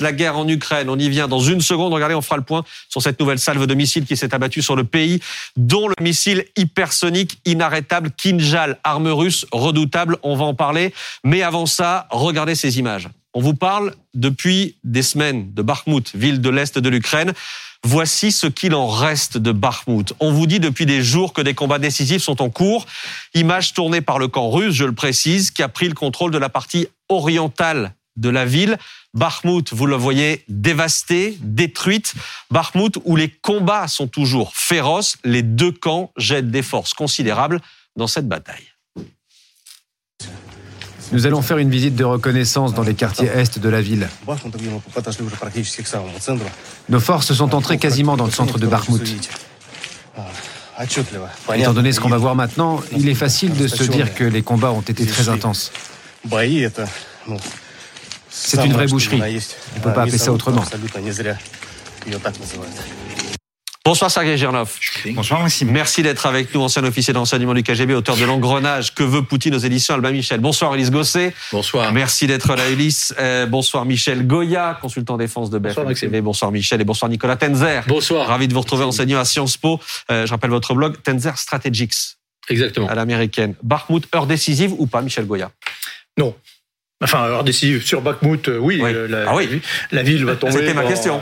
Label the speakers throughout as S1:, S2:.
S1: la guerre en Ukraine. On y vient dans une seconde. Regardez, on fera le point sur cette nouvelle salve de missiles qui s'est abattue sur le pays, dont le missile hypersonique inarrêtable Kinjal, arme russe redoutable. On va en parler. Mais avant ça, regardez ces images. On vous parle depuis des semaines de Bakhmut, ville de l'Est de l'Ukraine. Voici ce qu'il en reste de Bakhmut. On vous dit depuis des jours que des combats décisifs sont en cours. Images tournées par le camp russe, je le précise, qui a pris le contrôle de la partie orientale de la ville. Bakhmut, vous le voyez, dévastée, détruite. Bakhmut, où les combats sont toujours féroces, les deux camps jettent des forces considérables dans cette bataille.
S2: Nous allons faire une visite de reconnaissance dans les quartiers est de la ville. Nos forces sont entrées quasiment dans le centre de Bakhmut. Étant donné ce qu'on va voir maintenant, il est facile de se dire que les combats ont été très intenses. C'est une vraie boucherie. On ne peut pas appeler ça autrement.
S1: Bonsoir Sergei Girnov.
S3: Bonsoir Maxime.
S1: Merci d'être avec nous, ancien officier d'enseignement du KGB, auteur de l'engrenage Que veut Poutine aux éditions Albin Michel. Bonsoir Elise Gosset.
S4: Bonsoir.
S1: Merci d'être là Elise. Euh, bonsoir Michel Goya, consultant défense de BFM
S4: bonsoir,
S1: TV. Bonsoir Michel et bonsoir Nicolas Tenzer.
S4: Bonsoir.
S1: Ravi de vous retrouver enseignant à Sciences Po. Euh, je rappelle votre blog Tenzer Strategics.
S4: Exactement.
S1: À l'américaine. Bakhmut, heure décisive ou pas Michel Goya?
S4: Non. Enfin, heure décisive sur Bakhmut, euh, oui,
S1: Oui.
S4: euh, La,
S1: Ah oui.
S4: la ville va tomber.
S1: C'était ma
S4: dans-
S1: question.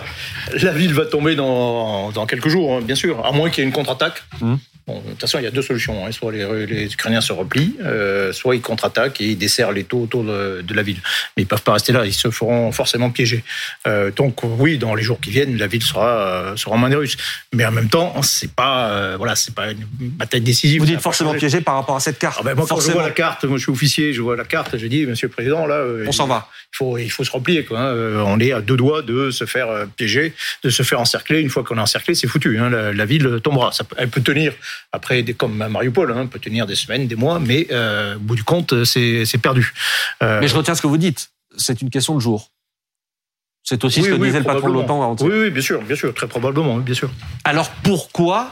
S4: La ville va tomber dans, dans quelques jours, hein, bien sûr, à moins qu'il y ait une contre-attaque.
S1: Mhm.
S4: Bon, de toute façon, il y a deux solutions. hein. Soit les, les Ukrainiens se replient, euh, soit ils contre-attaquent et ils desserrent les taux autour de, de la ville. Mais ils peuvent pas rester là, ils se feront forcément piéger. Euh, donc oui, dans les jours qui viennent, la ville sera, euh, sera en main des Russes. Mais en même temps, c'est pas, euh, voilà, pas une bataille décisive.
S1: Vous dites forcément piégé par rapport à cette carte.
S4: Ah ben moi, quand je vois la carte, moi je suis officier, je vois la carte, je dis, Monsieur le Président, là,
S1: On s'en va.
S4: il faut, il faut se replier. Quoi, hein. On est à deux doigts de se faire piéger, de se faire encercler. Une fois qu'on est encerclé, c'est foutu. hein. La, la ville tombera. Ça elle peut tenir, après, des- comme Mariupol, hein, peut tenir des semaines, des mois, mais euh, au bout du compte, c'est c'est perdu. Euh,
S1: Mais je retiens ce que vous dites. C'est une question de jour. C'est aussi
S4: oui,
S1: ce que
S4: oui,
S1: disait le patron de l'OTAN avant-hier.
S4: Oui, oui, bien sûr, bien sûr, très probablement, oui, bien sûr.
S1: Alors pourquoi,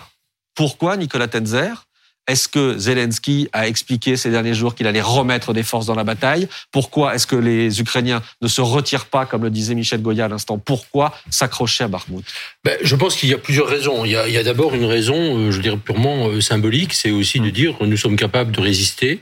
S1: pourquoi Nicolas Tenzer est-ce que Zelensky a expliqué ces derniers jours qu'il allait remettre des forces dans la bataille? Pourquoi est-ce que les Ukrainiens ne se retirent pas, comme le disait Michel Goya à l'instant? Pourquoi s'accrocher à Bakhmut
S5: Ben, je pense qu'il y a plusieurs raisons. Il y a, a d'abord une raison, euh, je dirais purement euh, symbolique, c'est aussi de dire nous sommes capables de résister.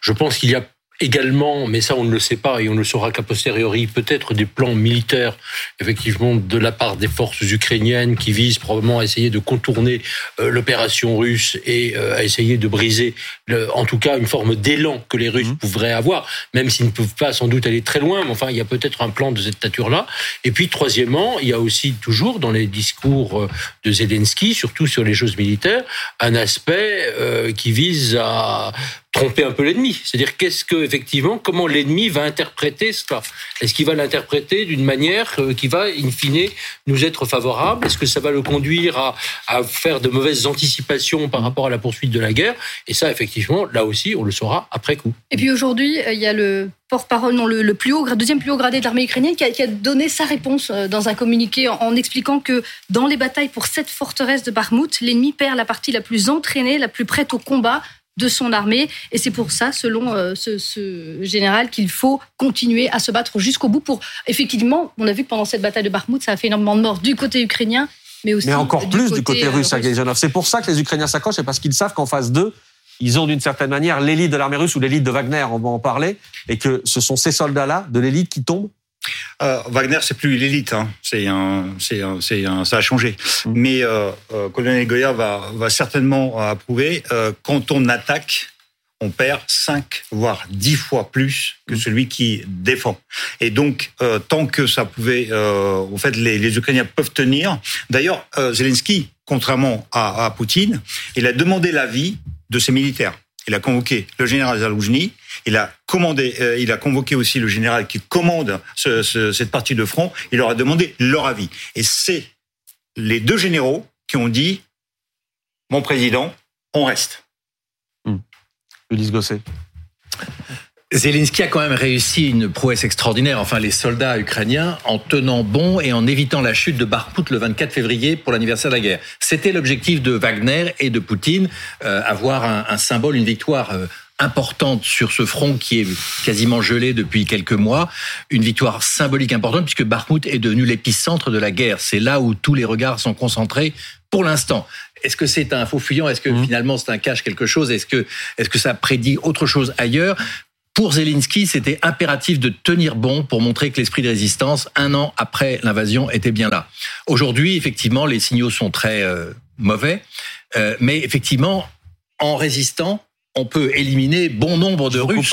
S5: Je pense qu'il y a également, mais ça on ne le sait pas et on ne le saura qu'a posteriori, peut-être des plans militaires, effectivement, de la part des forces ukrainiennes qui visent probablement à essayer de contourner euh, l'opération russe et euh, à essayer de briser, le- en tout cas, une forme d'élan que les Russes
S1: Mhm.
S5: pourraient avoir, même s'ils ne peuvent pas sans doute aller très loin, mais enfin, il y a peut-être un plan de cette nature-là. Et puis, troisièmement, il y a aussi toujours dans les discours euh, de Zelensky, surtout sur les choses militaires, un aspect euh, qui vise à tromper un peu l'ennemi. C'est-à-dire qu'est-ce que effectivement, comment l'ennemi va interpréter cela Est-ce qu'il va l'interpréter d'une manière euh, qui va, in fine, nous être favorable? Est-ce que ça va le conduire à, faire de mauvaises anticipations par rapport à la poursuite de la guerre? Et ça, effectivement, là aussi, on le saura après coup.
S6: Et puis aujourd'hui, euh, il y a le porte-parole, non, le, plus haut, deuxième plus haut gradé de l'armée ukrainienne, qui a, donné sa réponse euh, dans un communiqué en, expliquant que dans les batailles pour cette forteresse de Bakhmut, l'ennemi perd la partie la plus entraînée, la plus prête au combat de son armée. Et c'est pour ça, selon euh, ce, ce général, qu'il faut continuer à se battre jusqu'au bout pour, effectivement, on a vu que pendant cette bataille de Bakhmut, ça a fait énormément de morts du côté ukrainien, mais aussi
S1: Mais encore plus du côté
S6: euh,
S1: russe, Zonov. C'est pour ça que les Ukrainiens s'accrochent, et parce qu'ils savent qu'en phase 2, ils ont d'une certaine manière l'élite de l'armée russe ou l'élite de Wagner, on va en parler, et que ce sont ces soldats-là, de l'élite, qui tombent.
S3: Euh, Wagner, c'est plus l'élite, hein. c'est un, c'est un, c'est un, ça a changé.
S1: Mm.
S3: Mais euh, euh, colonel Goya va, va certainement approuver. Euh, quand on attaque, on perd 5 voire 10 fois plus que celui qui défend. Et donc, euh, tant que ça pouvait, euh, en fait, les, les Ukrainiens peuvent tenir. D'ailleurs, euh, Zelensky, contrairement à, à Poutine, il a demandé l'avis de ses militaires. Il a convoqué le général Zaloujny, il a commandé, euh, il a convoqué aussi le général qui commande ce- ce- cette partie de front. Il leur a demandé leur avis. Et c'est les deux généraux qui ont dit, mon président, on reste.
S1: Ulysse Gosset.
S7: Zelensky a quand même réussi une prouesse extraordinaire, enfin les soldats ukrainiens, en tenant bon et en évitant la chute de Bakhmut le 24 février pour l'anniversaire de la guerre. C'était l'objectif de Wagner et de Poutine, euh, avoir un, un symbole, une victoire euh, importante sur ce front qui est quasiment gelé depuis quelques mois, une victoire symbolique importante puisque Bakhmut est devenu l'épicentre de la guerre. C'est là où tous les regards sont concentrés pour l'instant. Est-ce que c'est un faux fuyant? Est-ce que mmh. finalement c'est un cache quelque chose? Est-ce que, est-ce que ça prédit autre chose ailleurs? Pour Zelensky, c'était impératif de tenir bon pour montrer que l'esprit de résistance, un an après l'invasion, était bien là. Aujourd'hui, effectivement, les signaux sont très euh, mauvais, euh, mais effectivement, en résistant, on peut éliminer bon nombre de Russes.